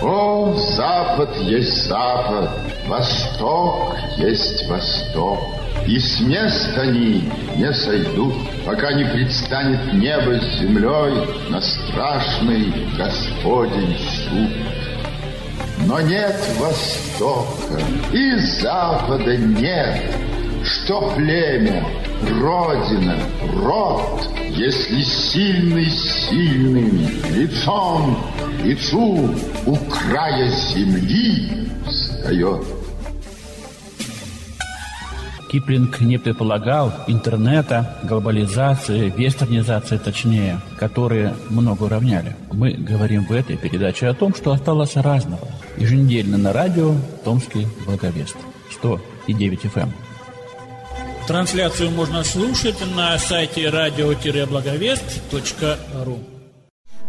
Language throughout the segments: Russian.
О, Запад есть Запад, Восток есть Восток. И с места они не сойдут, пока не предстанет небо с землей на страшный Господень суд. Но нет Востока и Запада нет, что племя, родина, род, если сильный сильным лицом лицу у края земли встает. Киплинг не предполагал интернета, глобализации, вестернизации точнее, которые много уравняли. Мы говорим в этой передаче о том, что осталось разного. Еженедельно на радио «Томский благовест» 109 FM. Трансляцию можно слушать на сайте радио-благовест.ру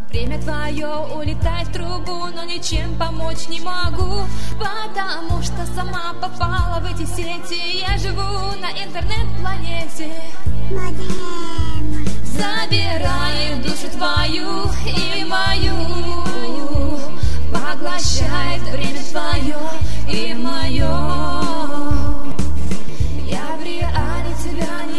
Время твое улетает в трубу, но ничем помочь не могу, потому что сама попала в эти сети. Я живу на интернет-планете. Забирает душу твою и мою, поглощает время твое и мое. Реале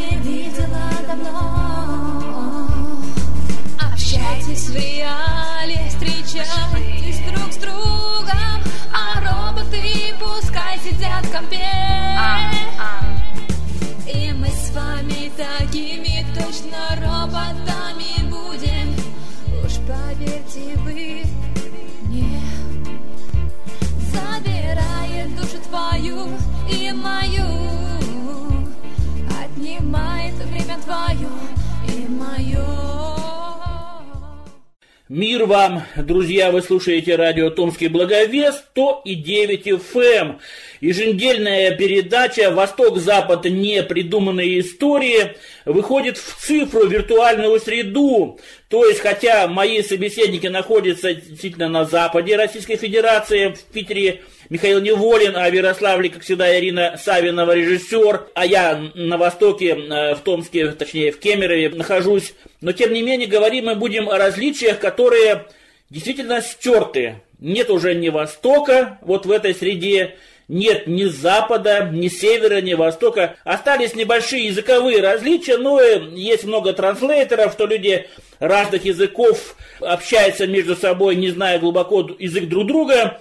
вам, друзья, вы слушаете радио Томский Благовест 109 FM. Еженедельная передача «Восток-Запад. Непридуманные истории» выходит в цифру, виртуальную среду. То есть, хотя мои собеседники находятся действительно на западе Российской Федерации, в Питере Михаил Неволин, а в Ярославле, как всегда, Ирина Савинова, режиссер, а я на востоке, э, в Томске, точнее, в Кемерове нахожусь. Но, тем не менее, говорим мы будем о различиях, которые действительно стерты. Нет уже ни Востока вот в этой среде, нет ни Запада, ни Севера, ни Востока. Остались небольшие языковые различия, но есть много транслейтеров, что люди разных языков общаются между собой, не зная глубоко язык друг друга.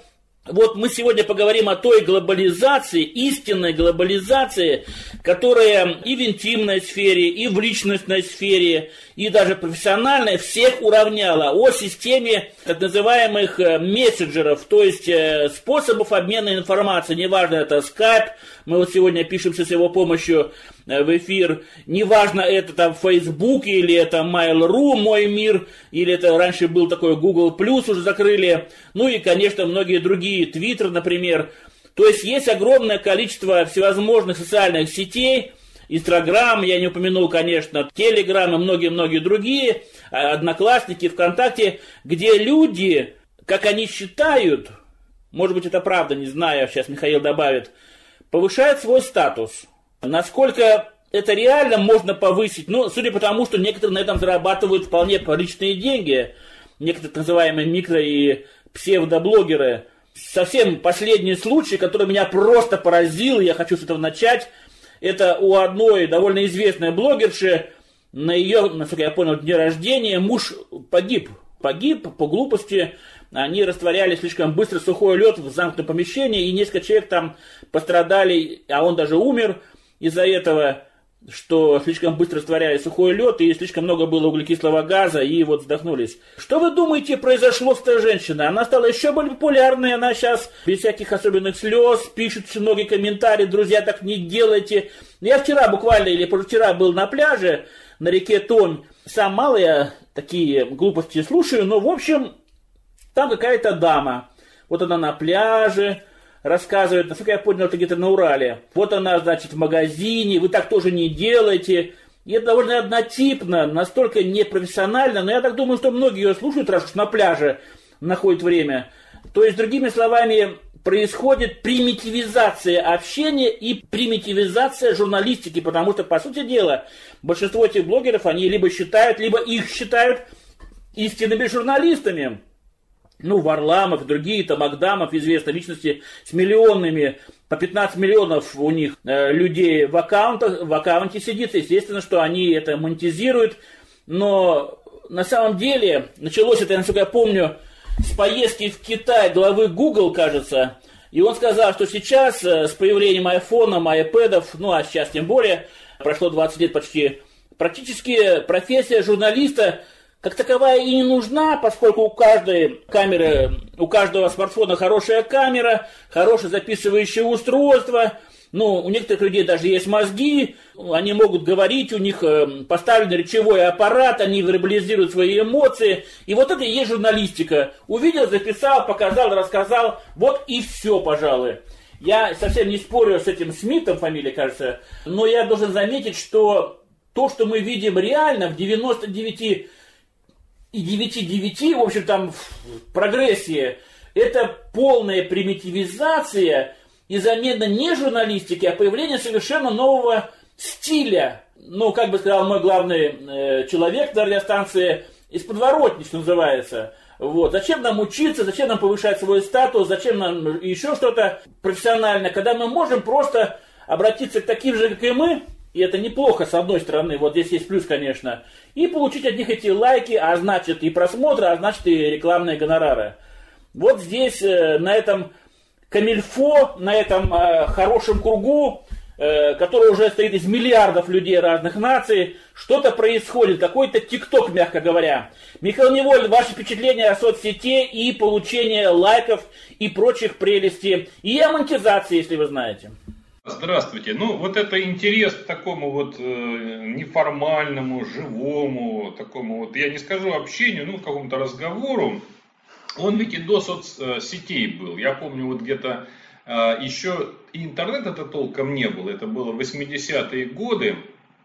Вот мы сегодня поговорим о той глобализации, истинной глобализации, которая и в интимной сфере, и в личностной сфере, и даже профессиональной всех уравняла, о системе так называемых э, мессенджеров, то есть э, способов обмена информацией, неважно это Skype, мы вот сегодня пишемся с его помощью в эфир, неважно это там Facebook или это Mail.ru, Мой мир, или это раньше был такой Google Plus уже закрыли, ну и, конечно, многие другие, Twitter, например. То есть есть огромное количество всевозможных социальных сетей, Инстаграм, я не упомянул, конечно, Телеграм и многие-многие другие, а, Одноклассники, ВКонтакте, где люди, как они считают, может быть это правда, не знаю, сейчас Михаил добавит, повышают свой статус. Насколько это реально можно повысить? Ну, судя по тому, что некоторые на этом зарабатывают вполне приличные деньги, некоторые так называемые микро- и псевдоблогеры. Совсем последний случай, который меня просто поразил, я хочу с этого начать, это у одной довольно известной блогерши, на ее, насколько я понял, дне рождения муж погиб. Погиб по глупости, они растворяли слишком быстро сухой лед в замкнутом помещении, и несколько человек там пострадали, а он даже умер из-за этого, что слишком быстро растворяли сухой лед, и слишком много было углекислого газа, и вот вздохнулись. Что вы думаете произошло с этой женщиной? Она стала еще более популярной, она сейчас без всяких особенных слез, пишет многие комментарии, друзья, так не делайте. Я вчера буквально, или позавчера был на пляже, на реке Томь, сам мало я такие глупости слушаю, но, в общем, там какая-то дама. Вот она на пляже, рассказывает, насколько я понял, это где-то на Урале. Вот она, значит, в магазине, вы так тоже не делаете. И это довольно однотипно, настолько непрофессионально, но я так думаю, что многие ее слушают, раз уж на пляже находят время. То есть, другими словами, происходит примитивизация общения и примитивизация журналистики, потому что, по сути дела, большинство этих блогеров, они либо считают, либо их считают истинными журналистами. Ну, Варламов другие, там, Агдамов, известные личности с миллионными, по 15 миллионов у них э, людей в, аккаунтах, в аккаунте сидит. Естественно, что они это монетизируют. Но на самом деле, началось это, насколько я помню, с поездки в Китай главы Google, кажется, и он сказал, что сейчас э, с появлением айфона, айпэдов, ну а сейчас тем более, прошло 20 лет почти, практически профессия журналиста как таковая и не нужна, поскольку у каждой камеры, у каждого смартфона хорошая камера, хорошее записывающее устройство, ну, у некоторых людей даже есть мозги, они могут говорить, у них э, поставлен речевой аппарат, они вербализируют свои эмоции. И вот это и есть журналистика. Увидел, записал, показал, рассказал, вот и все, пожалуй. Я совсем не спорю с этим Смитом, фамилия, кажется, но я должен заметить, что то, что мы видим реально в 99 и 9,9, в общем, там в прогрессии, это полная примитивизация и замена не журналистики, а появление совершенно нового стиля. Ну, как бы сказал мой главный э, человек на радиостанции, из подворотни, что называется. Вот. Зачем нам учиться, зачем нам повышать свой статус, зачем нам еще что-то профессиональное, когда мы можем просто обратиться к таким же, как и мы, и это неплохо, с одной стороны, вот здесь есть плюс, конечно, и получить от них эти лайки, а значит и просмотры, а значит и рекламные гонорары. Вот здесь, э, на этом камильфо на этом э, хорошем кругу, э, который уже стоит из миллиардов людей разных наций, что-то происходит, какой-то тикток, мягко говоря. Михаил Неволь, ваши впечатления о соцсети и получение лайков и прочих прелестей, и о монетизации, если вы знаете. Здравствуйте. Ну, вот это интерес к такому вот э, неформальному, живому, такому вот, я не скажу общению, ну, какому-то разговору, он ведь и до соцсетей был. Я помню, вот где-то а, еще интернета-то толком не было. Это было 80-е годы.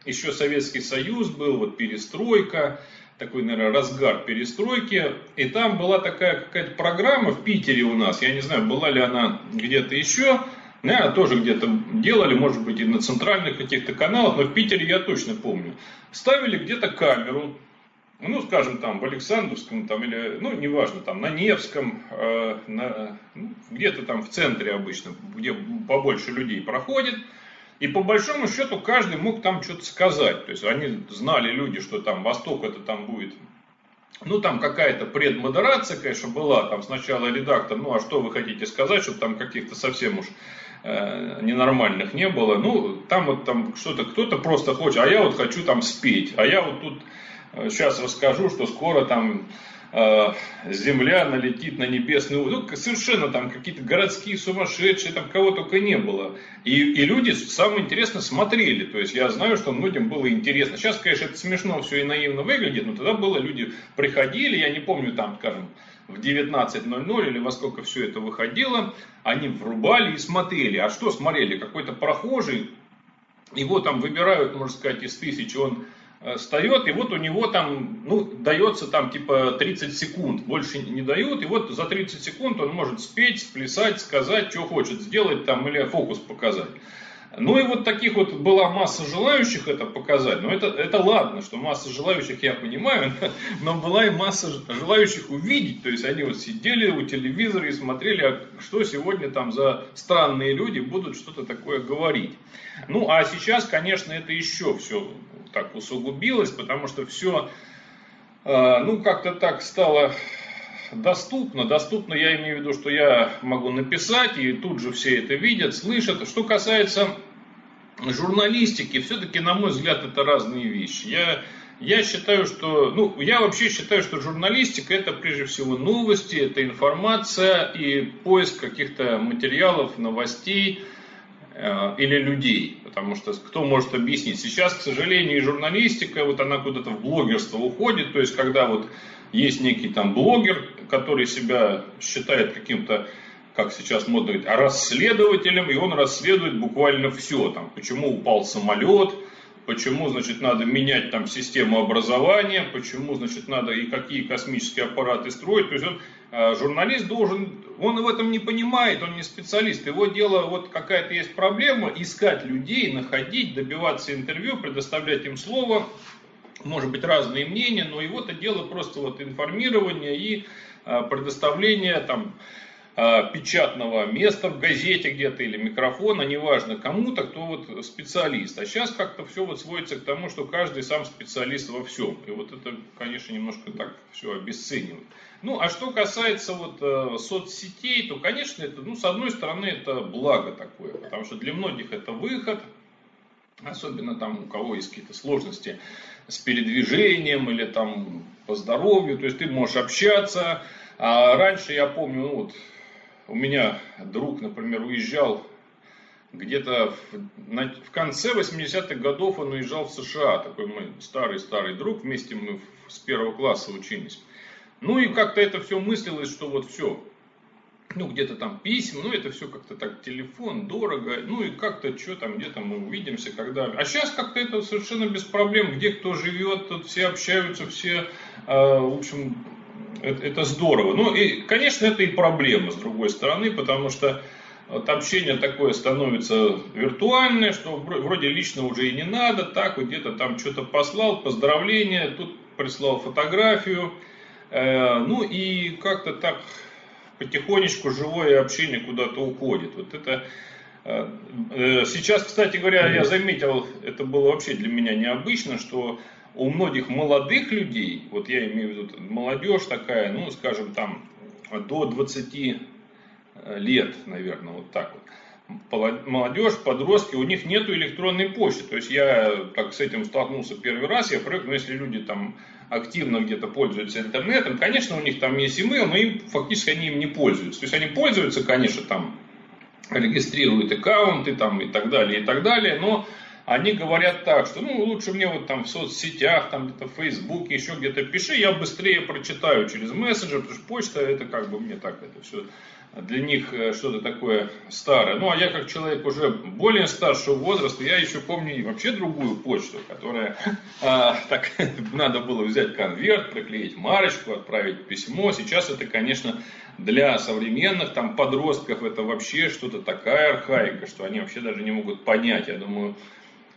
Еще Советский Союз был, вот перестройка, такой, наверное, разгар перестройки. И там была такая какая-то программа в Питере у нас. Я не знаю, была ли она где-то еще. Наверное, тоже где-то делали, может быть, и на центральных каких-то каналах, но в Питере я точно помню. Ставили где-то камеру, ну, скажем, там, в Александровском, там, или, ну, неважно, там, на Невском, э, на, ну, где-то там в центре обычно, где побольше людей проходит, и по большому счету каждый мог там что-то сказать. То есть они знали люди, что там Восток это там будет ну, там какая-то предмодерация, конечно, была. Там сначала редактор, ну, а что вы хотите сказать, чтобы там каких-то совсем уж э, ненормальных не было. Ну, там вот там что-то, кто-то просто хочет, а я вот хочу там спеть, а я вот тут Сейчас расскажу, что скоро там э, Земля налетит на небесный. Ну, совершенно там какие-то городские сумасшедшие, там кого только не было. И, и люди, самое интересное, смотрели. То есть я знаю, что многим было интересно. Сейчас, конечно, это смешно все и наивно выглядит, но тогда было, люди приходили, я не помню, там, скажем, в 19.00 или во сколько все это выходило, они врубали и смотрели. А что смотрели? Какой-то прохожий, его там выбирают, можно сказать, из тысячи, он Э, встает, и вот у него там, ну, дается там типа 30 секунд, больше не дают, и вот за 30 секунд он может спеть, сплясать, сказать, что хочет сделать там, или фокус показать. Ну и вот таких вот была масса желающих это показать, но это, это ладно, что масса желающих я понимаю, но была и масса желающих увидеть, то есть они вот сидели у телевизора и смотрели, а что сегодня там за странные люди будут что-то такое говорить. Ну а сейчас, конечно, это еще все так усугубилось, потому что все, э, ну, как-то так стало доступно. Доступно я имею в виду, что я могу написать, и тут же все это видят, слышат. Что касается журналистики, все-таки, на мой взгляд, это разные вещи. Я, я считаю, что, ну, я вообще считаю, что журналистика это прежде всего новости, это информация и поиск каких-то материалов, новостей, Э, или людей. Потому что кто может объяснить? Сейчас, к сожалению, журналистика, вот она куда-то в блогерство уходит. То есть, когда вот есть некий там блогер, который себя считает каким-то, как сейчас модно говорить, расследователем, и он расследует буквально все. Там, почему упал самолет, почему, значит, надо менять там систему образования, почему, значит, надо и какие космические аппараты строить. То есть он, э, журналист должен, он в этом не понимает, он не специалист. Его дело, вот какая-то есть проблема, искать людей, находить, добиваться интервью, предоставлять им слово может быть разные мнения, но его-то дело просто вот информирование и а, предоставление там а, печатного места в газете где-то или микрофона, неважно кому-то, кто вот специалист. А сейчас как-то все вот сводится к тому, что каждый сам специалист во всем. И вот это, конечно, немножко так все обесценивает. Ну, а что касается вот э, соцсетей, то, конечно, это, ну, с одной стороны, это благо такое, потому что для многих это выход, особенно там у кого есть какие-то сложности с передвижением или там по здоровью, то есть ты можешь общаться. А раньше я помню, ну вот у меня друг, например, уезжал где-то в, в конце 80-х годов он уезжал в США, такой мой старый-старый друг, вместе мы с первого класса учились. Ну и как-то это все мыслилось, что вот все, ну, где-то там письма, ну, это все как-то так, телефон, дорого, ну, и как-то, что там, где-то мы увидимся, когда... А сейчас как-то это совершенно без проблем, где кто живет, тут все общаются, все, э, в общем, это, это здорово. Ну, и, конечно, это и проблема, с другой стороны, потому что вот общение такое становится виртуальное, что вроде лично уже и не надо, так вот где-то там что-то послал, поздравления, тут прислал фотографию, э, ну и как-то так потихонечку живое общение куда-то уходит. Вот это э, э, Сейчас, кстати говоря, я заметил, это было вообще для меня необычно, что у многих молодых людей, вот я имею в виду молодежь такая, ну, скажем, там, до 20 э, лет, наверное, вот так вот, молодежь, подростки, у них нет электронной почты. То есть я так с этим столкнулся первый раз, я привык, ну, если люди там активно где-то пользуются интернетом, конечно, у них там есть email, но им фактически они им не пользуются. То есть они пользуются, конечно, там регистрируют аккаунты там и так далее, и так далее, но они говорят так, что ну лучше мне вот там в соцсетях, там где-то в Фейсбуке, еще где-то пиши, я быстрее прочитаю через мессенджер, потому что почта это как бы мне так это все для них э, что-то такое старое. Ну, а я как человек уже более старшего возраста, я еще помню вообще другую почту, которая а, так надо было взять конверт, приклеить марочку, отправить письмо. Сейчас это, конечно, для современных там подростков это вообще что-то такая архаика, что они вообще даже не могут понять. Я думаю,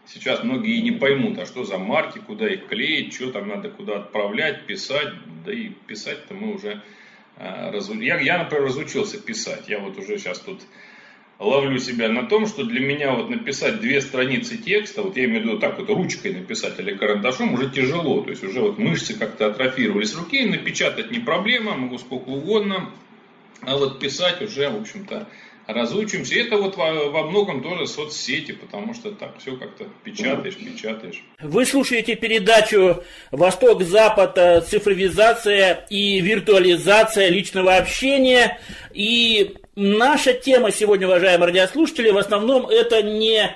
сейчас многие и не поймут, а что за марки, куда их клеить, что там надо куда отправлять, писать. Да и писать-то мы уже а, я, я, например, разучился писать. Я вот уже сейчас тут ловлю себя на том, что для меня вот написать две страницы текста, вот я имею в виду так вот ручкой написать или карандашом, уже тяжело. То есть уже вот мышцы как-то атрофировались руки, напечатать не проблема, могу сколько угодно. А вот писать уже, в общем-то, разучимся. Это вот во, во многом тоже соцсети, потому что так все как-то печатаешь, печатаешь. Вы слушаете передачу «Восток-Запад. Цифровизация и виртуализация личного общения». И наша тема сегодня, уважаемые радиослушатели, в основном это не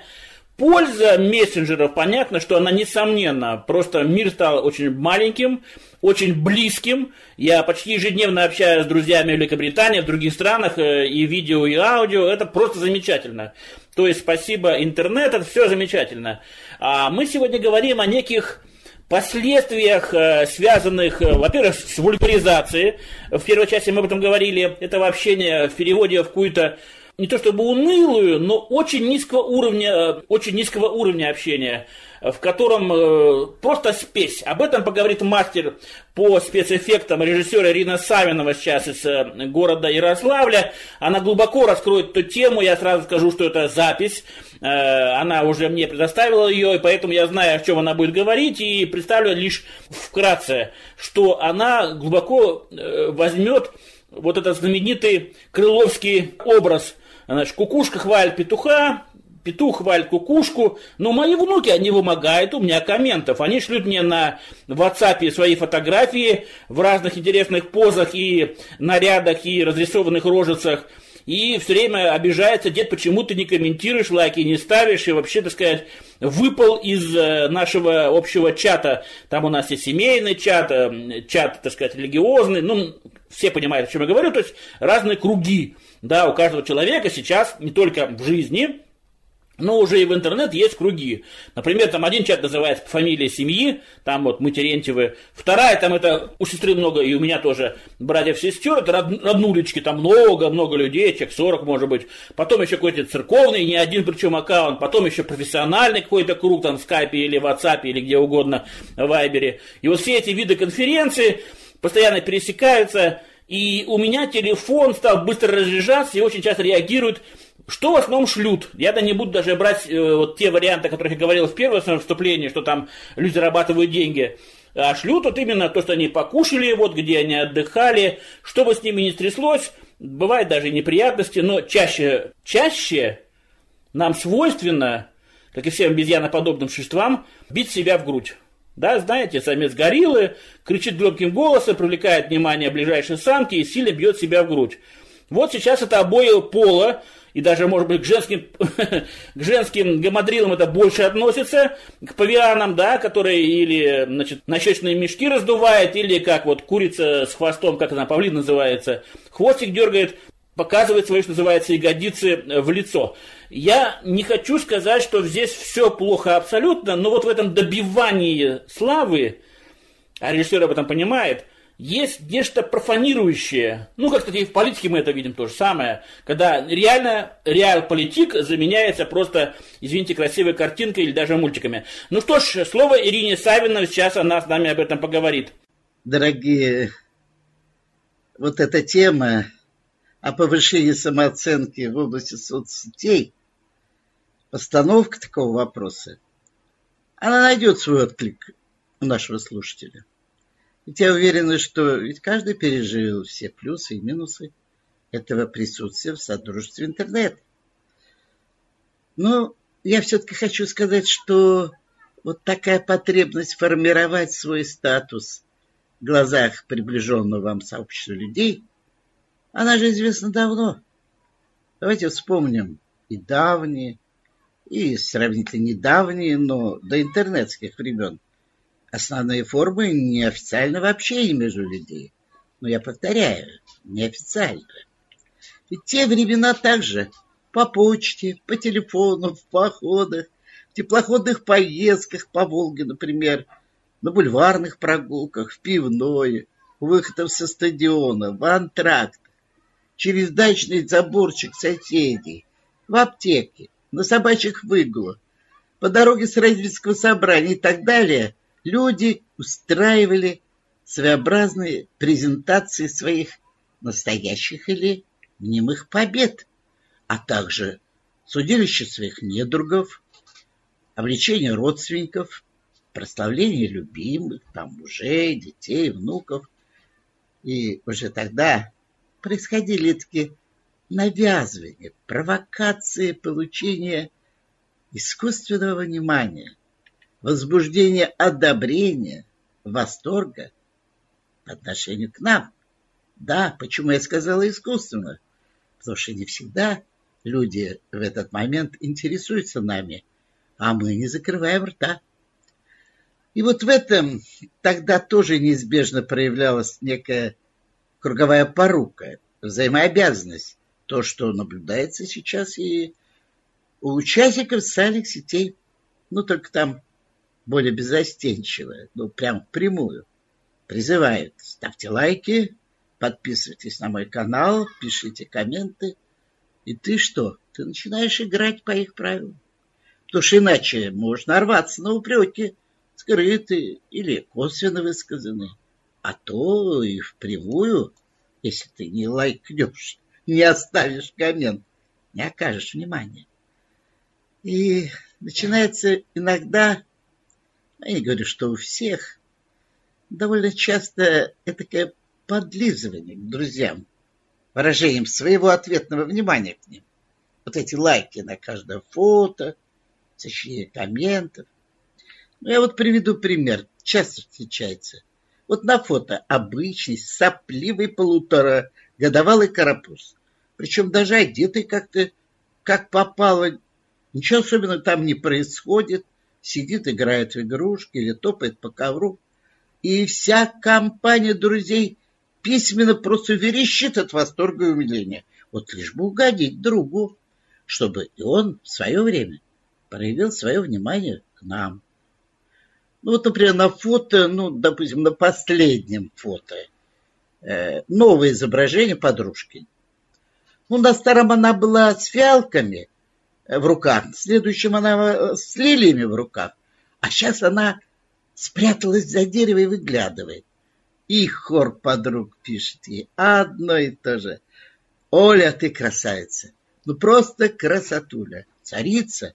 польза мессенджеров, понятно, что она несомненна. Просто мир стал очень маленьким, очень близким. Я почти ежедневно общаюсь с друзьями в Великобритании, в других странах, э, и видео, и аудио. Это просто замечательно. То есть спасибо интернет, это все замечательно. А мы сегодня говорим о неких последствиях, э, связанных, э, во-первых, с вульгаризацией. В первой части мы об этом говорили. Это общение в переводе в какую-то не то чтобы унылую, но очень низкого уровня, очень низкого уровня общения в котором э, просто спесь. Об этом поговорит мастер по спецэффектам режиссера Ирина Савинова сейчас из э, города Ярославля. Она глубоко раскроет эту тему, я сразу скажу, что это запись. Э, она уже мне предоставила ее, и поэтому я знаю, о чем она будет говорить, и представлю лишь вкратце, что она глубоко э, возьмет вот этот знаменитый крыловский образ. Значит, кукушка хвалит петуха, петух хвалит кукушку, но мои внуки, они вымогают у меня комментов. Они шлют мне на WhatsApp свои фотографии в разных интересных позах и нарядах и разрисованных рожицах. И все время обижается, дед, почему ты не комментируешь, лайки не ставишь, и вообще, так сказать, выпал из э, нашего общего чата. Там у нас есть семейный чат, э, чат, так сказать, религиозный, ну, все понимают, о чем я говорю, то есть разные круги, да, у каждого человека сейчас, не только в жизни, но уже и в интернет есть круги. Например, там один чат называется «Фамилия семьи», там вот мы Терентьевы. Вторая, там это у сестры много, и у меня тоже братьев-сестер, это род, роднулечки, там много-много людей, человек 40 может быть. Потом еще какой-то церковный, не один причем аккаунт, потом еще профессиональный какой-то круг, там в скайпе или в WhatsApp или где угодно, в вайбере. И вот все эти виды конференции постоянно пересекаются, и у меня телефон стал быстро разряжаться и очень часто реагирует что в основном шлют? Я да не буду даже брать э, вот те варианты, о которых я говорил в первом своем вступлении, что там люди зарабатывают деньги. А шлют вот именно то, что они покушали, вот где они отдыхали, что бы с ними ни стряслось, бывают даже неприятности, но чаще, чаще нам свойственно, как и всем обезьяноподобным существам, бить себя в грудь. Да, знаете, самец гориллы кричит громким голосом, привлекает внимание ближайшей самки и сильно бьет себя в грудь. Вот сейчас это обои пола и даже, может быть, к женским, к женским гемодрилам это больше относится, к павианам, да, которые или, значит, нащечные мешки раздувает, или как вот курица с хвостом, как она, павлин называется, хвостик дергает, показывает свои, что называется, ягодицы в лицо. Я не хочу сказать, что здесь все плохо абсолютно, но вот в этом добивании славы, а режиссер об этом понимает, есть нечто профанирующее. Ну, как, кстати, и в политике мы это видим то же самое. Когда реально реал-политик заменяется просто, извините, красивой картинкой или даже мультиками. Ну что ж, слово Ирине Савиновой, сейчас она с нами об этом поговорит. Дорогие, вот эта тема о повышении самооценки в области соцсетей, постановка такого вопроса, она найдет свой отклик у нашего слушателя. Ведь я уверена, что ведь каждый пережил все плюсы и минусы этого присутствия в Содружестве интернет. Но я все-таки хочу сказать, что вот такая потребность формировать свой статус в глазах приближенного вам сообщества людей, она же известна давно. Давайте вспомним и давние, и сравнительно недавние, но до интернетских времен – основные формы неофициального общения между людьми. Но я повторяю, неофициально. Ведь те времена также по почте, по телефону, в походах, в теплоходных поездках по Волге, например, на бульварных прогулках, в пивной, у выходов со стадиона, в антракт, через дачный заборчик соседей, в аптеке, на собачьих выгулах, по дороге с родительского собрания и так далее – люди устраивали своеобразные презентации своих настоящих или мнимых побед, а также судилище своих недругов, обличение родственников, прославление любимых, там, мужей, детей, внуков. И уже тогда происходили такие навязывания, провокации получения искусственного внимания, возбуждение одобрения, восторга по отношению к нам. Да, почему я сказала искусственно? Потому что не всегда люди в этот момент интересуются нами, а мы не закрываем рта. И вот в этом тогда тоже неизбежно проявлялась некая круговая порука, взаимообязанность. То, что наблюдается сейчас и у участников социальных сетей. Ну, только там более безостенчивая, ну, прям прямую, призывает, ставьте лайки, подписывайтесь на мой канал, пишите комменты. И ты что? Ты начинаешь играть по их правилам. Потому что иначе можно рваться на упреки, скрытые или косвенно высказанные. А то и впрямую, если ты не лайкнешь, не оставишь коммент, не окажешь внимания. И начинается иногда я не говорю, что у всех, довольно часто это подлизывание к друзьям, выражением своего ответного внимания к ним. Вот эти лайки на каждое фото, сочинение комментов. Ну, я вот приведу пример. Часто встречается. Вот на фото обычный, сопливый полуторагодовалый карапуз. Причем даже одетый как-то, как попало. Ничего особенного там не происходит сидит, играет в игрушки или топает по ковру. И вся компания друзей письменно просто верещит от восторга и умиления. Вот лишь бы угодить другу, чтобы и он в свое время проявил свое внимание к нам. Ну, вот, например, на фото, ну, допустим, на последнем фото, э, новое изображение подружки. Ну, на старом она была с фиалками в руках, в следующем она э, с лилиями в руках, а сейчас она спряталась за дерево и выглядывает. И хор подруг пишет ей одно и то же. Оля, ты красавица. Ну, просто красотуля. Царица.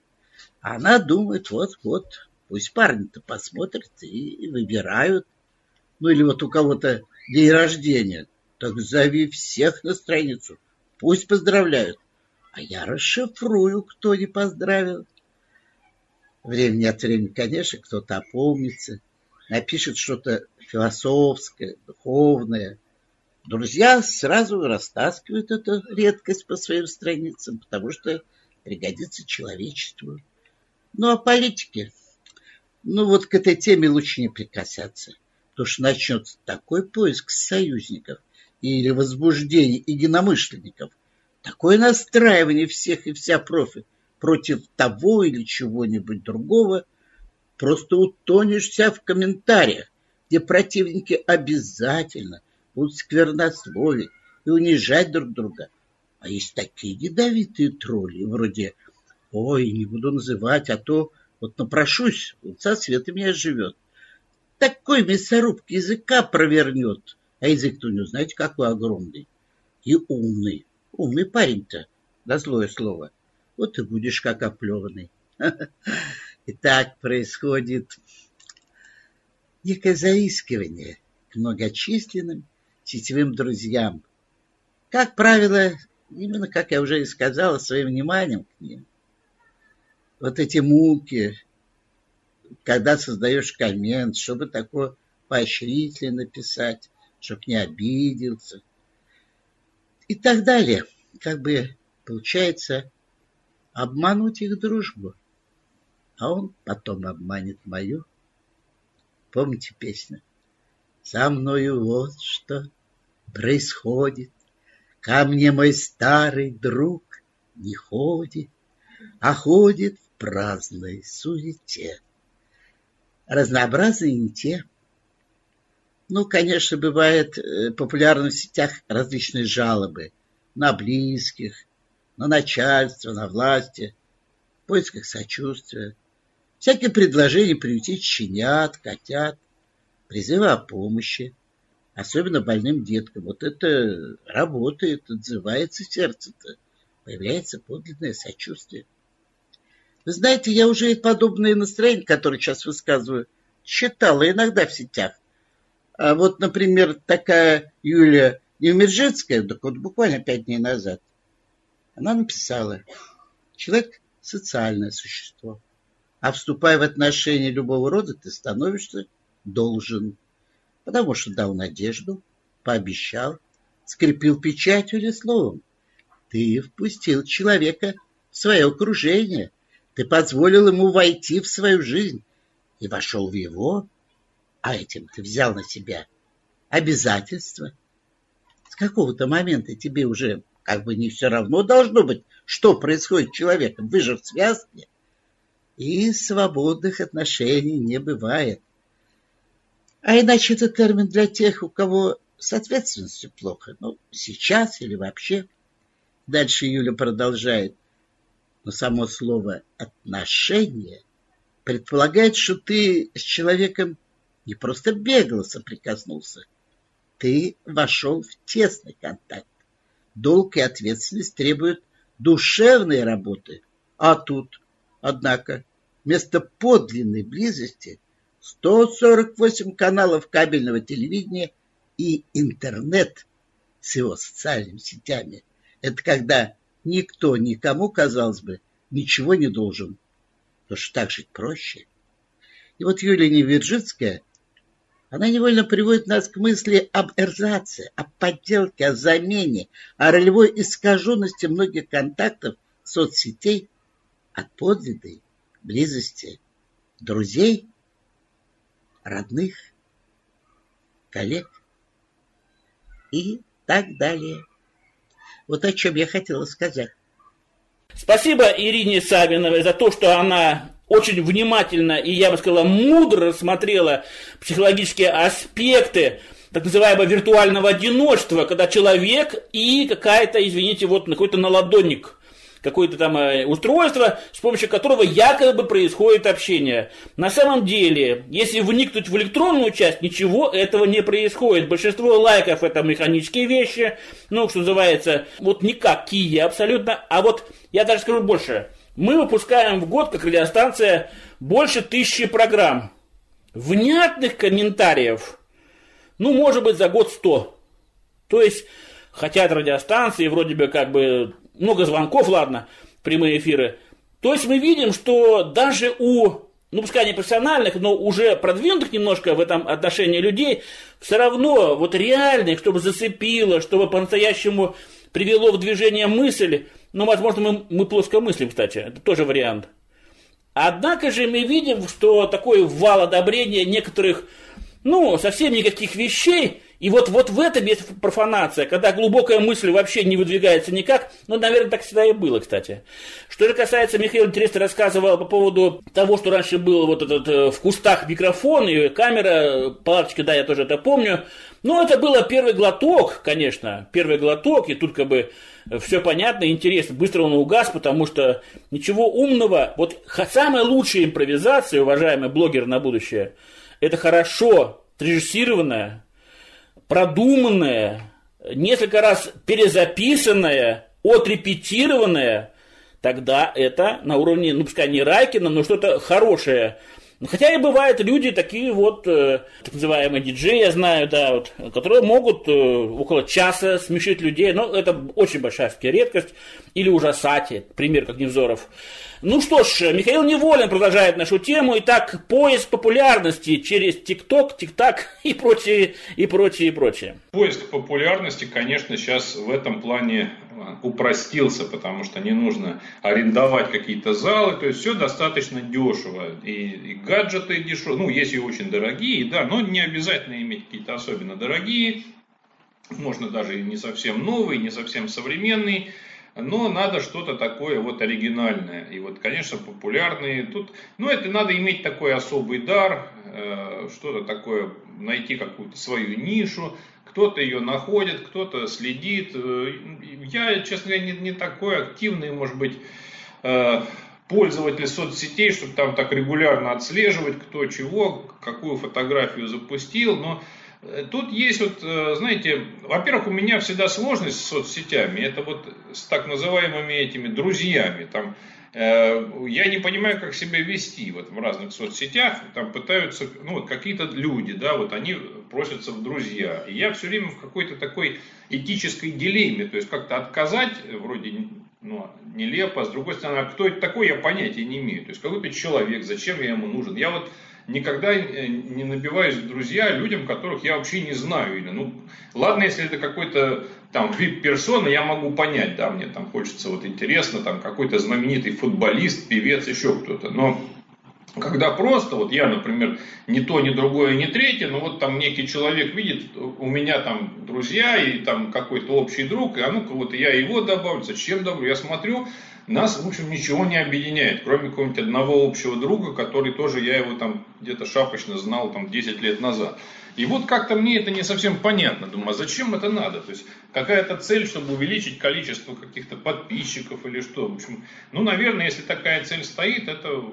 А она думает, вот-вот, пусть парни-то посмотрят и выбирают. Ну, или вот у кого-то день рождения. Так зови всех на страницу. Пусть поздравляют. А я расшифрую, кто не поздравил. Время от времени, конечно, кто-то опомнится, напишет что-то философское, духовное. Друзья сразу растаскивают эту редкость по своим страницам, потому что пригодится человечеству. Ну, а политики? Ну, вот к этой теме лучше не прикасаться, потому что начнется такой поиск союзников или возбуждение единомышленников, такое настраивание всех и вся профи против того или чего-нибудь другого, просто утонешь вся в комментариях, где противники обязательно будут сквернословить и унижать друг друга. А есть такие ядовитые тролли, вроде «Ой, не буду называть, а то вот напрошусь, вот со света меня живет». Такой мясорубки языка провернет, а язык-то у него, знаете, какой огромный и умный. Умный парень-то, на злое слово. Вот и будешь как оплеванный. И так происходит некое заискивание к многочисленным сетевым друзьям. Как правило, именно, как я уже и сказал, своим вниманием к ним. Вот эти муки, когда создаешь коммент, чтобы такое поощрительно написать, чтобы не обиделся. И так далее. Как бы получается обмануть их дружбу. А он потом обманет мою. Помните песню? Со мною вот что происходит. Ко мне мой старый друг не ходит, а ходит праздной суете. Разнообразные не те. Ну, конечно, бывает э, популярны в сетях различные жалобы на близких, на начальство, на власти, в поисках сочувствия, всякие предложения приютить щенят, котят, призывы о помощи, особенно больным деткам. Вот это работает, отзывается сердце-то, появляется подлинное сочувствие. Вы знаете, я уже подобные настроения, которые сейчас высказываю, читала иногда в сетях. А вот, например, такая Юлия Невмержицкая, так вот буквально пять дней назад, она написала, человек – социальное существо, а вступая в отношения любого рода, ты становишься должен, потому что дал надежду, пообещал, скрепил печатью или словом. Ты впустил человека в свое окружение, ты позволил ему войти в свою жизнь и вошел в его, а этим ты взял на себя обязательства. С какого-то момента тебе уже как бы не все равно должно быть, что происходит с человеком. Вы же в связке. И свободных отношений не бывает. А иначе это термин для тех, у кого с ответственностью плохо. Ну, сейчас или вообще. Дальше Юля продолжает. Но само слово «отношения» предполагает, что ты с человеком не просто бегло соприкоснулся, ты вошел в тесный контакт долг и ответственность требуют душевной работы. А тут, однако, вместо подлинной близости 148 каналов кабельного телевидения и интернет с его социальными сетями. Это когда никто никому, казалось бы, ничего не должен. Потому что так жить проще. И вот Юлия Невержицкая она невольно приводит нас к мысли об эрзаце, о подделке, о замене, о ролевой искаженности многих контактов соцсетей от подлинной близости друзей, родных, коллег и так далее. Вот о чем я хотела сказать. Спасибо Ирине Савиновой за то, что она очень внимательно и, я бы сказала, мудро рассмотрела психологические аспекты так называемого виртуального одиночества, когда человек и какая-то, извините, вот какой-то наладонник – какое-то там э, устройство, с помощью которого якобы происходит общение. На самом деле, если вникнуть в электронную часть, ничего этого не происходит. Большинство лайков это механические вещи, ну, что называется, вот никакие абсолютно. А вот я даже скажу больше. Мы выпускаем в год, как радиостанция, больше тысячи программ. Внятных комментариев, ну, может быть, за год сто. То есть, хотят радиостанции, вроде бы как бы много звонков, ладно, прямые эфиры. То есть мы видим, что даже у, ну пускай не профессиональных, но уже продвинутых немножко в этом отношении людей, все равно вот реальных, чтобы зацепило, чтобы по-настоящему привело в движение мысль, ну, возможно, мы, мы плоско мыслим, кстати, это тоже вариант. Однако же мы видим, что такой вал одобрения некоторых, ну, совсем никаких вещей, и вот, вот в этом есть профанация, когда глубокая мысль вообще не выдвигается никак. Ну, наверное, так всегда и было, кстати. Что же касается, Михаил интересно рассказывал по поводу того, что раньше был вот этот э, в кустах микрофон и камера, палаточка, да, я тоже это помню. Но это было первый глоток, конечно, первый глоток, и тут как бы все понятно, интересно. Быстро он угас, потому что ничего умного. Вот самая лучшая импровизация, уважаемый блогер на будущее, это хорошо режиссированная, продуманное, несколько раз перезаписанное, отрепетированное, тогда это на уровне, ну, пускай не Райкина, но что-то хорошее. Хотя и бывают люди такие вот, э, так называемые диджеи, я знаю, да, вот, которые могут э, около часа смешить людей, но это очень большая редкость, или ужасать, пример как Невзоров. Ну что ж, Михаил Неволин продолжает нашу тему. Итак, поиск популярности через ТикТок, ТикТак и прочее, и прочее, и прочее. Поиск популярности, конечно, сейчас в этом плане а, упростился, потому что не нужно арендовать какие-то залы, то есть все достаточно дешево. И, и гаджеты дешевые, ну, есть и очень дорогие, да, но не обязательно иметь какие-то особенно дорогие, можно даже и не совсем новые, не совсем современные но надо что-то такое вот оригинальное. И вот, конечно, популярные. Тут, ну, это надо иметь такой особый дар, э, что-то такое, найти какую-то свою нишу. Кто-то ее находит, кто-то следит. Э, я, честно говоря, не, не такой активный, может быть, э, пользователь соцсетей, чтобы там так регулярно отслеживать, кто чего, какую фотографию запустил. Но тут есть вот, э, знаете, во-первых, у меня всегда сложность с соцсетями, это вот с так называемыми этими друзьями, там, э, я не понимаю, как себя вести вот в разных соцсетях, там пытаются, ну вот какие-то люди, да, вот они просятся в друзья, и я все время в какой-то такой этической дилемме, то есть как-то отказать, вроде, ну, нелепо, с другой стороны, а кто это такой, я понятия не имею, то есть какой-то человек, зачем я ему нужен, я вот никогда э, не набиваюсь в друзья людям, которых я вообще не знаю. Или, ну, ладно, если это какой-то там вип-персона, я могу понять, да, мне там хочется вот интересно, там какой-то знаменитый футболист, певец, еще кто-то. Но когда просто, вот я, например, ни то, ни другое, ни третье, но вот там некий человек видит, у меня там друзья и там какой-то общий друг, и а ну-ка вот я его добавлю, зачем добавлю, я смотрю, нас, в общем, ничего не объединяет, кроме какого-нибудь одного общего друга, который тоже, я его там где-то шапочно знал там 10 лет назад. И вот как-то мне это не совсем понятно. Думаю, а зачем это надо? То есть какая-то цель, чтобы увеличить количество каких-то подписчиков или что? В общем, ну, наверное, если такая цель стоит, это,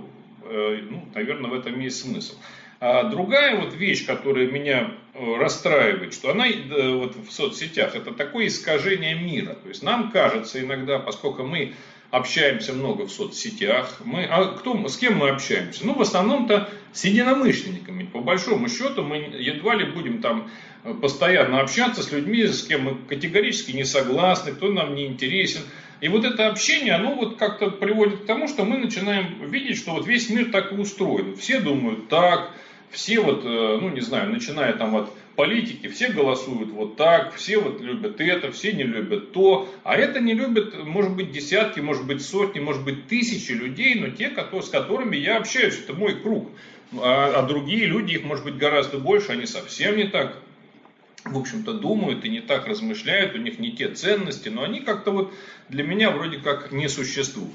э, ну, наверное, в этом есть смысл. А другая вот вещь, которая меня э, расстраивает, что она э, вот в соцсетях, это такое искажение мира. То есть нам кажется иногда, поскольку мы общаемся много в соцсетях. Мы, а кто, с кем мы общаемся? Ну, в основном-то с единомышленниками. По большому счету, мы едва ли будем там э, постоянно общаться с людьми, с кем мы категорически не согласны, кто нам не интересен. И вот это общение, оно вот как-то приводит к тому, что мы начинаем видеть, что вот весь мир так и устроен. Все думают так, все вот, э, ну не знаю, начиная там от политики, все голосуют вот так, все вот любят это, все не любят то, а это не любят, может быть, десятки, может быть, сотни, может быть, тысячи людей, но те, с которыми я общаюсь, это мой круг. А, а другие люди, их может быть гораздо больше, они совсем не так в общем-то, думают и не так размышляют, у них не те ценности, но они как-то вот для меня вроде как не существуют.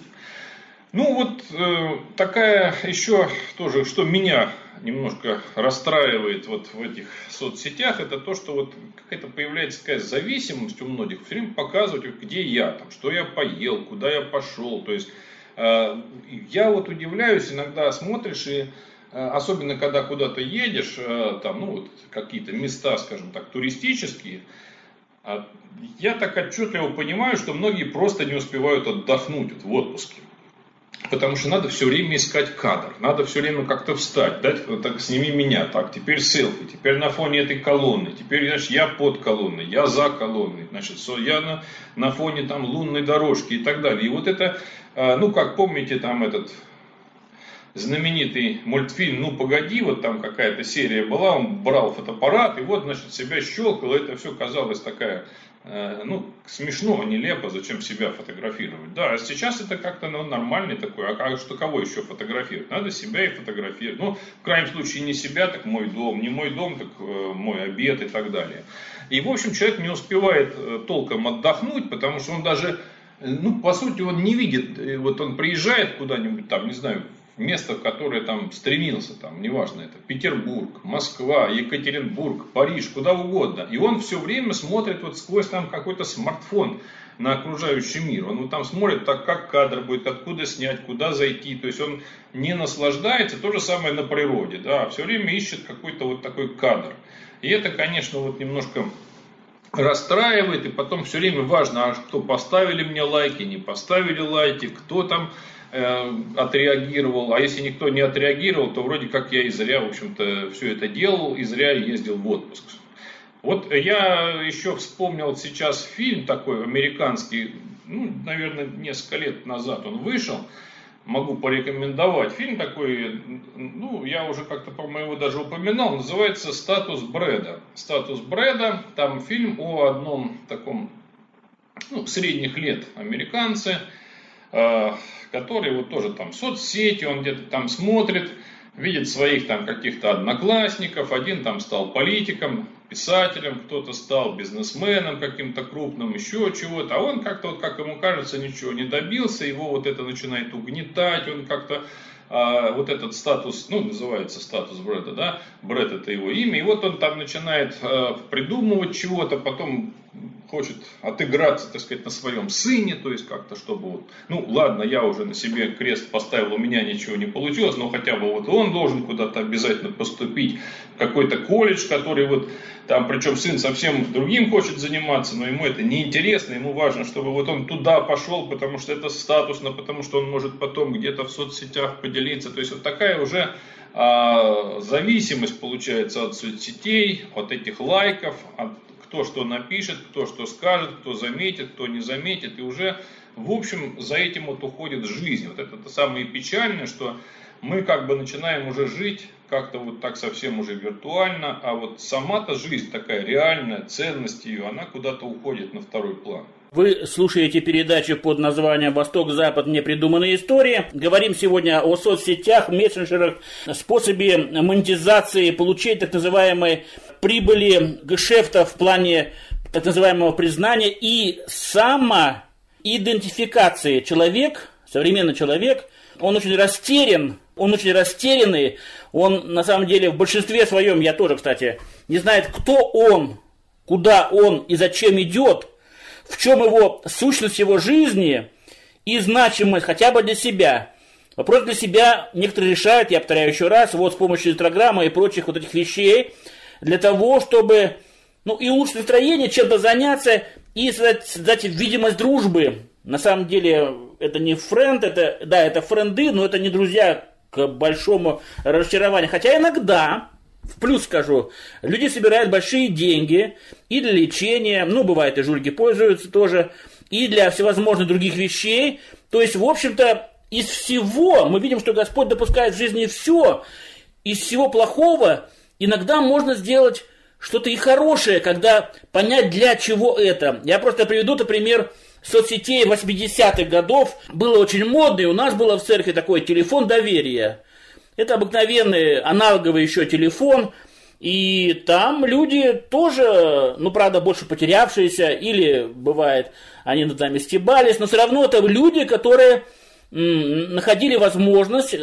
Ну вот э, такая еще тоже, что меня немножко расстраивает вот в этих соцсетях, это то, что вот какая-то появляется такая зависимость у многих, все время показывать, где я, там, что я поел, куда я пошел. То есть э, я вот удивляюсь, иногда смотришь и э, особенно когда куда-то едешь, э, там, ну вот какие-то места, скажем так, туристические, э, я так отчетливо понимаю, что многие просто не успевают отдохнуть вот, в отпуске. Потому что надо все время искать кадр, надо все время как-то встать, дать, так, сними меня, так, теперь селфи, теперь на фоне этой колонны, теперь, значит, я под колонной, я за колонной, значит, я на, на фоне там лунной дорожки и так далее. И вот это, а, ну, как помните, там этот знаменитый мультфильм «Ну, погоди», вот там какая-то серия была, он брал фотоаппарат и вот, значит, себя щелкал, это все казалось такая ну, смешно, нелепо, зачем себя фотографировать. Да, а сейчас это как-то ну, нормальный такой, а, а что кого еще фотографировать? Надо себя и фотографировать. Ну, в крайнем случае не себя, так мой дом, не мой дом, так э, мой обед и так далее. И, в общем, человек не успевает э, толком отдохнуть, потому что он даже, ну, по сути, он не видит, вот он приезжает куда-нибудь там, не знаю, место, в которое там стремился, там, неважно это, Петербург, Москва, Екатеринбург, Париж, куда угодно. И он все время смотрит вот сквозь там какой-то смартфон на окружающий мир. Он вот там смотрит, так как кадр будет, откуда снять, куда зайти. То есть он не наслаждается, то же самое на природе, да, все время ищет какой-то вот такой кадр. И это, конечно, вот немножко расстраивает, и потом все время важно, а кто поставили мне лайки, не поставили лайки, кто там Э, отреагировал, а если никто не отреагировал, то вроде как я и зря, в общем-то, все это делал, и зря ездил в отпуск. Вот я еще вспомнил сейчас фильм такой американский, ну, наверное, несколько лет назад он вышел, могу порекомендовать. Фильм такой, ну, я уже как-то, по-моему, даже упоминал, называется «Статус Брэда». «Статус Брэда», там фильм о одном таком, ну, средних лет американце, который вот тоже там в соцсети, он где-то там смотрит, видит своих там каких-то одноклассников, один там стал политиком, писателем, кто-то стал бизнесменом каким-то крупным, еще чего-то, а он как-то, вот, как ему кажется, ничего не добился, его вот это начинает угнетать, он как-то а, вот этот статус, ну, называется статус Брэда, да, Брэд это его имя, и вот он там начинает а, придумывать чего-то, потом хочет отыграться, так сказать, на своем сыне, то есть как-то, чтобы вот, ну ладно, я уже на себе крест поставил, у меня ничего не получилось, но хотя бы вот он должен куда-то обязательно поступить, какой-то колледж, который вот там, причем сын совсем другим хочет заниматься, но ему это неинтересно, ему важно, чтобы вот он туда пошел, потому что это статусно, потому что он может потом где-то в соцсетях поделиться, то есть вот такая уже а, зависимость получается от соцсетей, от этих лайков, от кто что напишет, кто что скажет, кто заметит, кто не заметит. И уже, в общем, за этим вот уходит жизнь. Вот это то самое печальное, что мы как бы начинаем уже жить как-то вот так совсем уже виртуально, а вот сама-то жизнь такая реальная, ценность ее, она куда-то уходит на второй план. Вы слушаете передачу под названием «Восток-Запад. Непридуманные истории». Говорим сегодня о соцсетях, мессенджерах, способе монетизации, получения так называемой прибыли гешефта в плане так называемого признания и самоидентификации. Человек, современный человек, он очень растерян, он очень растерянный, он на самом деле в большинстве своем, я тоже, кстати, не знает, кто он, куда он и зачем идет – в чем его сущность его жизни и значимость хотя бы для себя. Вопрос для себя некоторые решают, я повторяю еще раз, вот с помощью инстаграма и прочих вот этих вещей, для того, чтобы ну, и улучшить настроение, чем-то заняться и создать, создать видимость дружбы. На самом деле это не френд, это, да, это френды, но это не друзья к большому разочарованию. Хотя иногда в плюс скажу, люди собирают большие деньги и для лечения, ну, бывает, и жульки пользуются тоже, и для всевозможных других вещей. То есть, в общем-то, из всего мы видим, что Господь допускает в жизни все. Из всего плохого иногда можно сделать что-то и хорошее, когда понять, для чего это. Я просто приведу, например, соцсетей 80-х годов. Было очень модно, и у нас было в церкви такой телефон доверия. Это обыкновенный аналоговый еще телефон. И там люди тоже, ну, правда, больше потерявшиеся, или, бывает, они над нами стебались, но все равно это люди, которые находили возможность, э,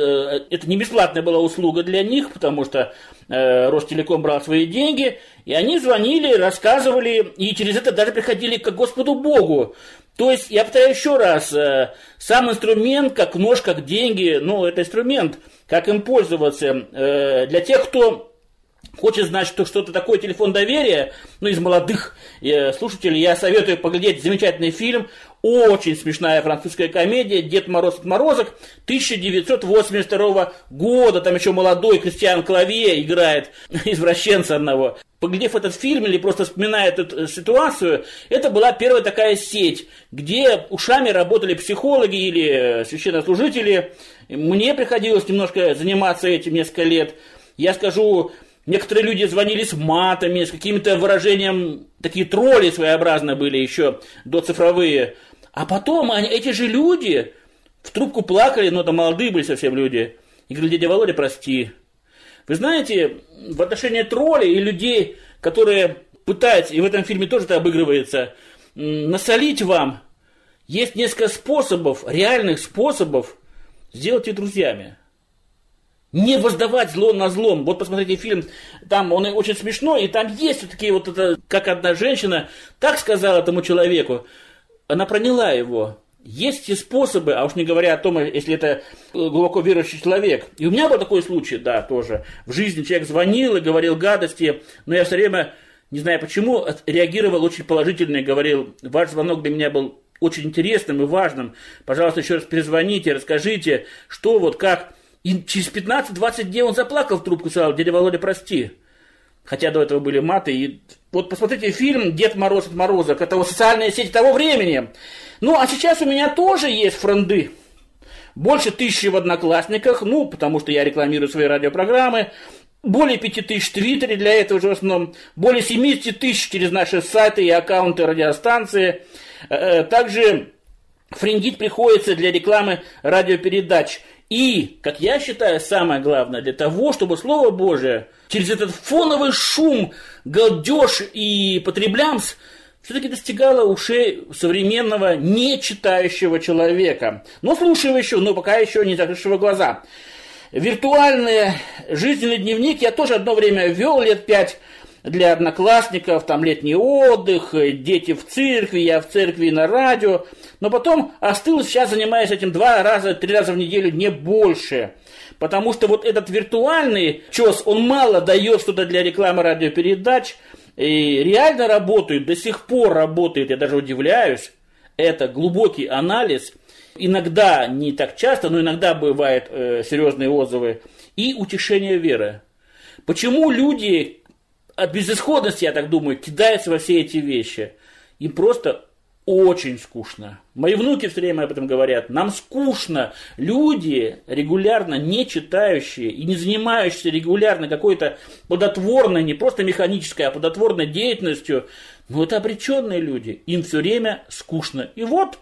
это не бесплатная была услуга для них, потому что э, Ростелеком брал свои деньги, и они звонили, рассказывали, и через это даже приходили к Господу Богу. То есть, я повторяю еще раз, э, сам инструмент, как нож, как деньги, ну, это инструмент, как им пользоваться. Для тех, кто хочет знать, что что-то такое телефон доверия, ну, из молодых слушателей, я советую поглядеть замечательный фильм очень смешная французская комедия «Дед Мороз от Морозок» 1982 года. Там еще молодой Кристиан Клавье играет извращенца одного. Поглядев этот фильм или просто вспоминая эту э, ситуацию, это была первая такая сеть, где ушами работали психологи или э, священнослужители. Мне приходилось немножко заниматься этим несколько лет. Я скажу, Некоторые люди звонили с матами, с каким-то выражением, такие тролли своеобразно были еще до цифровые. А потом они, эти же люди в трубку плакали, но это молодые были совсем люди, и говорили, дядя Володя, прости. Вы знаете, в отношении троллей и людей, которые пытаются, и в этом фильме тоже это обыгрывается, насолить вам, есть несколько способов, реальных способов сделать их друзьями. Не воздавать зло на злом. Вот посмотрите фильм, там он очень смешной, и там есть вот такие вот, это, как одна женщина так сказала этому человеку, она проняла его. Есть и способы, а уж не говоря о том, если это глубоко верующий человек. И у меня был такой случай, да, тоже. В жизни человек звонил и говорил гадости, но я все время, не знаю почему, реагировал очень положительно и говорил, ваш звонок для меня был очень интересным и важным. Пожалуйста, еще раз перезвоните, расскажите, что вот как. И через 15-20 дней он заплакал в трубку и сказал, дядя Володя, прости. Хотя до этого были маты. И вот посмотрите фильм «Дед Мороз от Морозок». Это вот социальные сети того времени. Ну, а сейчас у меня тоже есть френды. Больше тысячи в Одноклассниках, ну, потому что я рекламирую свои радиопрограммы. Более пяти тысяч в Твиттере, для этого же в основном. Более 70 тысяч через наши сайты и аккаунты радиостанции. Э, также френдить приходится для рекламы радиопередач – и, как я считаю, самое главное, для того, чтобы Слово Божие через этот фоновый шум, галдеж и потреблямс все-таки достигало ушей современного нечитающего человека, но слушающего, но пока еще не закрывшего глаза. Виртуальный жизненный дневник я тоже одно время вел, лет пять, для одноклассников, там летний отдых, дети в церкви, я в церкви на радио. Но потом остыл, сейчас занимаюсь этим два раза, три раза в неделю, не больше. Потому что вот этот виртуальный чес, он мало дает что-то для рекламы радиопередач. И реально работает, до сих пор работает, я даже удивляюсь. Это глубокий анализ. Иногда, не так часто, но иногда бывают э, серьезные отзывы. И утешение веры. Почему люди от безысходности, я так думаю, кидаются во все эти вещи. Им просто очень скучно. Мои внуки все время об этом говорят. Нам скучно. Люди, регулярно не читающие и не занимающиеся регулярно какой-то плодотворной, не просто механической, а плодотворной деятельностью, ну это обреченные люди. Им все время скучно. И вот,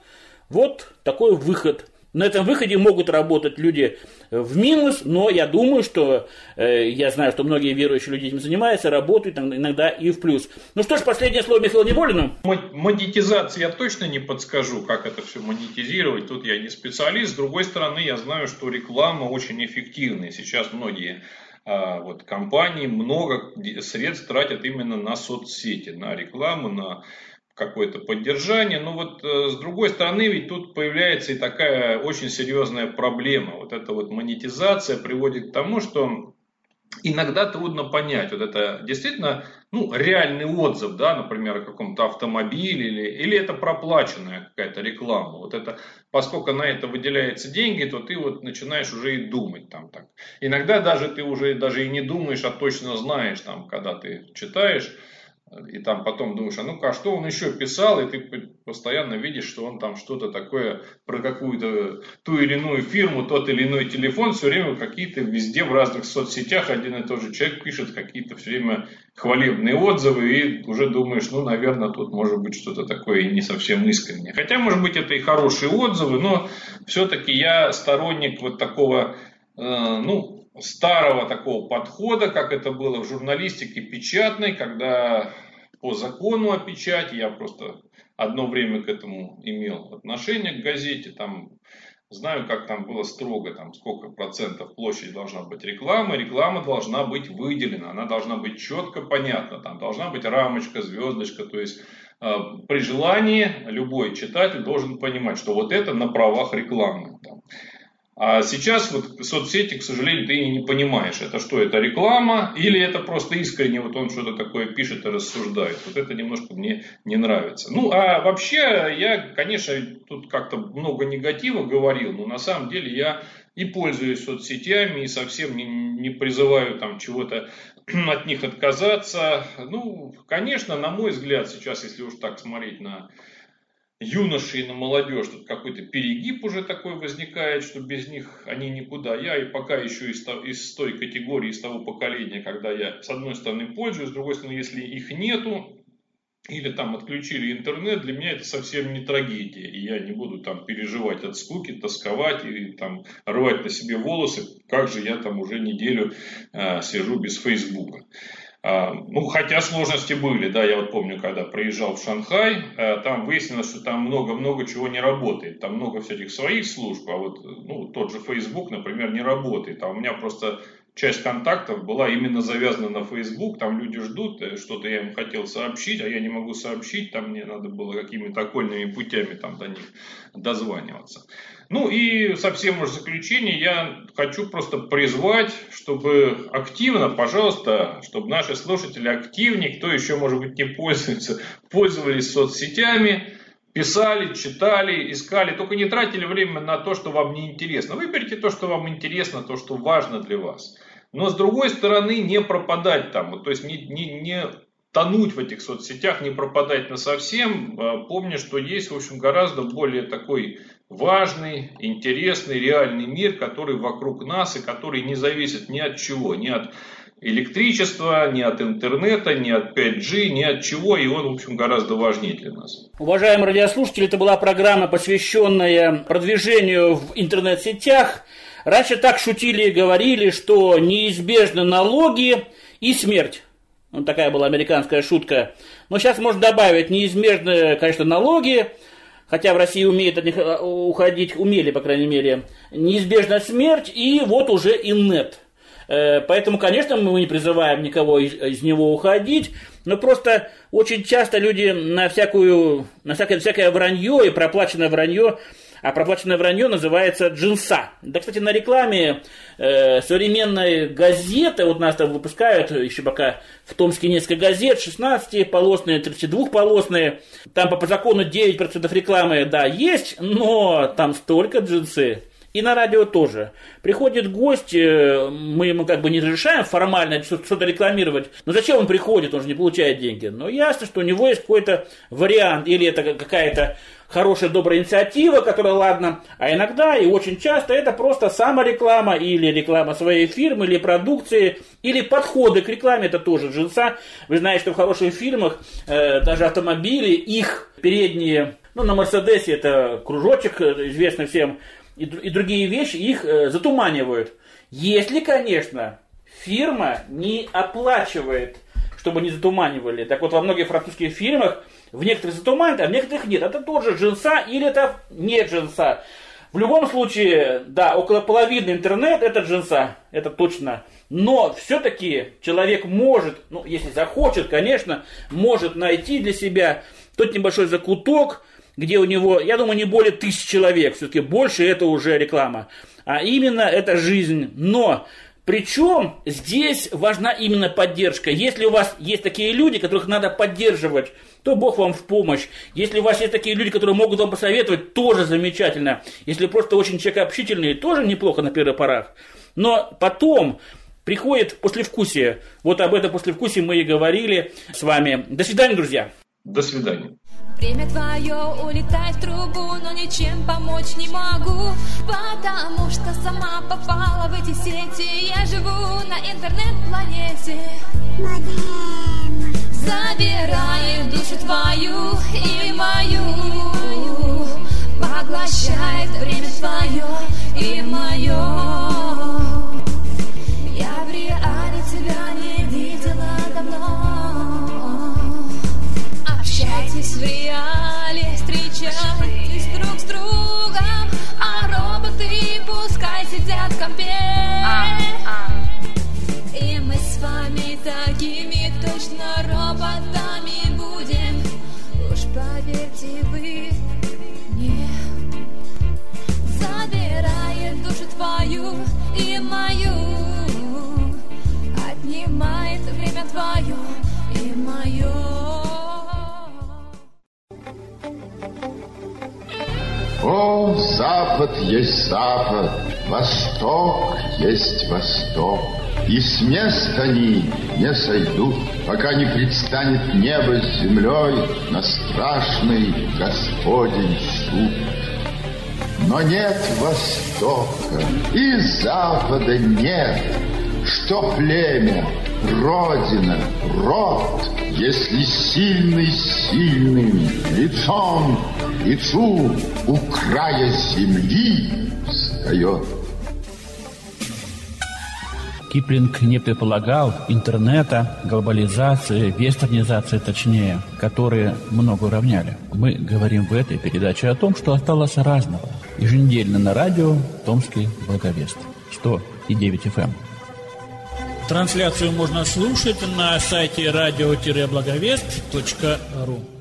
вот такой выход на этом выходе могут работать люди в минус, но я думаю, что э, я знаю, что многие верующие люди этим занимаются, работают иногда и в плюс. Ну что ж, последнее слово Михаилу Неволину. Монетизация я точно не подскажу, как это все монетизировать. Тут я не специалист. С другой стороны, я знаю, что реклама очень эффективная. Сейчас многие а, вот, компании много средств тратят именно на соцсети, на рекламу, на какое-то поддержание. Но вот э, с другой стороны, ведь тут появляется и такая очень серьезная проблема. Вот эта вот монетизация приводит к тому, что иногда трудно понять, вот это действительно ну, реальный отзыв, да, например, о каком-то автомобиле, или, или это проплаченная какая-то реклама. Вот это, поскольку на это выделяются деньги, то ты вот начинаешь уже и думать там так. Иногда даже ты уже даже и не думаешь, а точно знаешь, там, когда ты читаешь, и там потом думаешь, а ну-ка, а что он еще писал, и ты постоянно видишь, что он там что-то такое про какую-то ту или иную фирму, тот или иной телефон, все время какие-то везде в разных соцсетях один и тот же человек пишет какие-то все время хвалебные отзывы, и уже думаешь, ну, наверное, тут может быть что-то такое не совсем искреннее. Хотя, может быть, это и хорошие отзывы, но все-таки я сторонник вот такого, э, ну, старого такого подхода, как это было в журналистике печатной, когда по закону о печати, я просто одно время к этому имел отношение к газете, там знаю, как там было строго, там сколько процентов площади должна быть реклама, реклама должна быть выделена, она должна быть четко понятна, там должна быть рамочка, звездочка, то есть э, при желании любой читатель должен понимать, что вот это на правах рекламы. Там. А сейчас вот соцсети, к сожалению, ты не понимаешь, это что, это реклама или это просто искренне вот он что-то такое пишет и рассуждает. Вот это немножко мне не нравится. Ну, а вообще, я, конечно, тут как-то много негатива говорил, но на самом деле я и пользуюсь соцсетями, и совсем не, не призываю там чего-то от них отказаться. Ну, конечно, на мой взгляд, сейчас, если уж так смотреть на юноши и на молодежь тут какой-то перегиб уже такой возникает, что без них они никуда. Я и пока еще из, из той категории, из того поколения, когда я с одной стороны пользуюсь, с другой стороны, если их нету, или там отключили интернет, для меня это совсем не трагедия. И я не буду там переживать от скуки, тосковать и там рвать на себе волосы, как же я там уже неделю э, сижу без Фейсбука. А, ну, хотя сложности были, да, я вот помню, когда приезжал в Шанхай, э, там выяснилось, что там много-много чего не работает. Там много всяких своих служб, а вот ну, тот же Facebook, например, не работает. А у меня просто часть контактов была именно завязана на Facebook, там люди ждут, э, что-то я им хотел сообщить, а я не могу сообщить, там мне надо было какими-то окольными путями там до них дозваниваться. Ну и совсем уж в заключение я хочу просто призвать, чтобы активно, пожалуйста, чтобы наши слушатели активнее, кто еще, может быть, не пользуется, пользовались соцсетями, писали, читали, искали, только не тратили время на то, что вам не интересно. Выберите то, что вам интересно, то, что важно для вас. Но с другой стороны, не пропадать там, то есть не, не, не тонуть в этих соцсетях, не пропадать на совсем, а помня, что есть, в общем, гораздо более такой важный, интересный, реальный мир, который вокруг нас и который не зависит ни от чего, ни от электричества, ни от интернета, ни от 5G, ни от чего, и он, в общем, гораздо важнее для нас. Уважаемые радиослушатели, это была программа, посвященная продвижению в интернет-сетях. Раньше так шутили и говорили, что неизбежны налоги и смерть. Ну, такая была американская шутка. Но сейчас можно добавить неизбежные, конечно, налоги, хотя в России умеют от них э, уходить, умели, по крайней мере, неизбежная смерть и вот уже и нет. Э, поэтому, конечно, мы не призываем никого из него уходить, но просто очень часто люди на, всякую, на всякое, всякое вранье и проплаченное вранье а проплаченное вранье называется джинса. Да, кстати, на рекламе э, современной газеты, вот нас там выпускают еще пока в Томске несколько газет, 16-полосные, 32-полосные, там по, по закону 9% рекламы, да, есть, но там столько джинсы, и на радио тоже. Приходит гость, э, мы ему как бы не разрешаем формально что-то рекламировать. Но зачем он приходит, он же не получает деньги. Но ясно, что у него есть какой-то вариант, или это какая-то хорошая, добрая инициатива, которая ладно, а иногда и очень часто это просто самореклама или реклама своей фирмы, или продукции, или подходы к рекламе, это тоже джинса. Вы знаете, что в хороших фильмах э, даже автомобили, их передние, ну на Мерседесе это кружочек, э, известный всем, и, и другие вещи их э, затуманивают. Если, конечно, фирма не оплачивает, чтобы не затуманивали. Так вот, во многих французских фильмах в некоторых затуманит, а в некоторых нет. Это тоже джинса или это не джинса. В любом случае, да, около половины интернет это джинса, это точно. Но все-таки человек может, ну, если захочет, конечно, может найти для себя тот небольшой закуток, где у него, я думаю, не более тысячи человек, все-таки больше это уже реклама. А именно это жизнь. Но причем здесь важна именно поддержка. Если у вас есть такие люди, которых надо поддерживать, то Бог вам в помощь. Если у вас есть такие люди, которые могут вам посоветовать, тоже замечательно. Если просто очень человек общительный, тоже неплохо на первых порах. Но потом приходит послевкусие. Вот об этом послевкусии мы и говорили с вами. До свидания, друзья. До свидания. Время твое улетает в трубу, но ничем помочь не могу, потому что сама попала в эти сети. Я живу на интернет-планете. Забирает душу твою и мою, Поглощает время твое и мое. Я в реале тебя не видела давно. Общайтесь в реале, встречайтесь друг с другом, А роботы пускай сидят в компе. А. Запад есть Запад, Восток есть Восток. И с места они не сойдут, пока не предстанет небо с землей на страшный Господень суд. Но нет Востока и Запада нет, что племя, родина, род, если сильный сильным лицом лицу у края земли встает. Киплинг не предполагал интернета, глобализации, вестернизации точнее, которые много уравняли. Мы говорим в этой передаче о том, что осталось разного. Еженедельно на радио «Томский благовест» 100,9 FM. Трансляцию можно слушать на сайте radio-благовест.ру.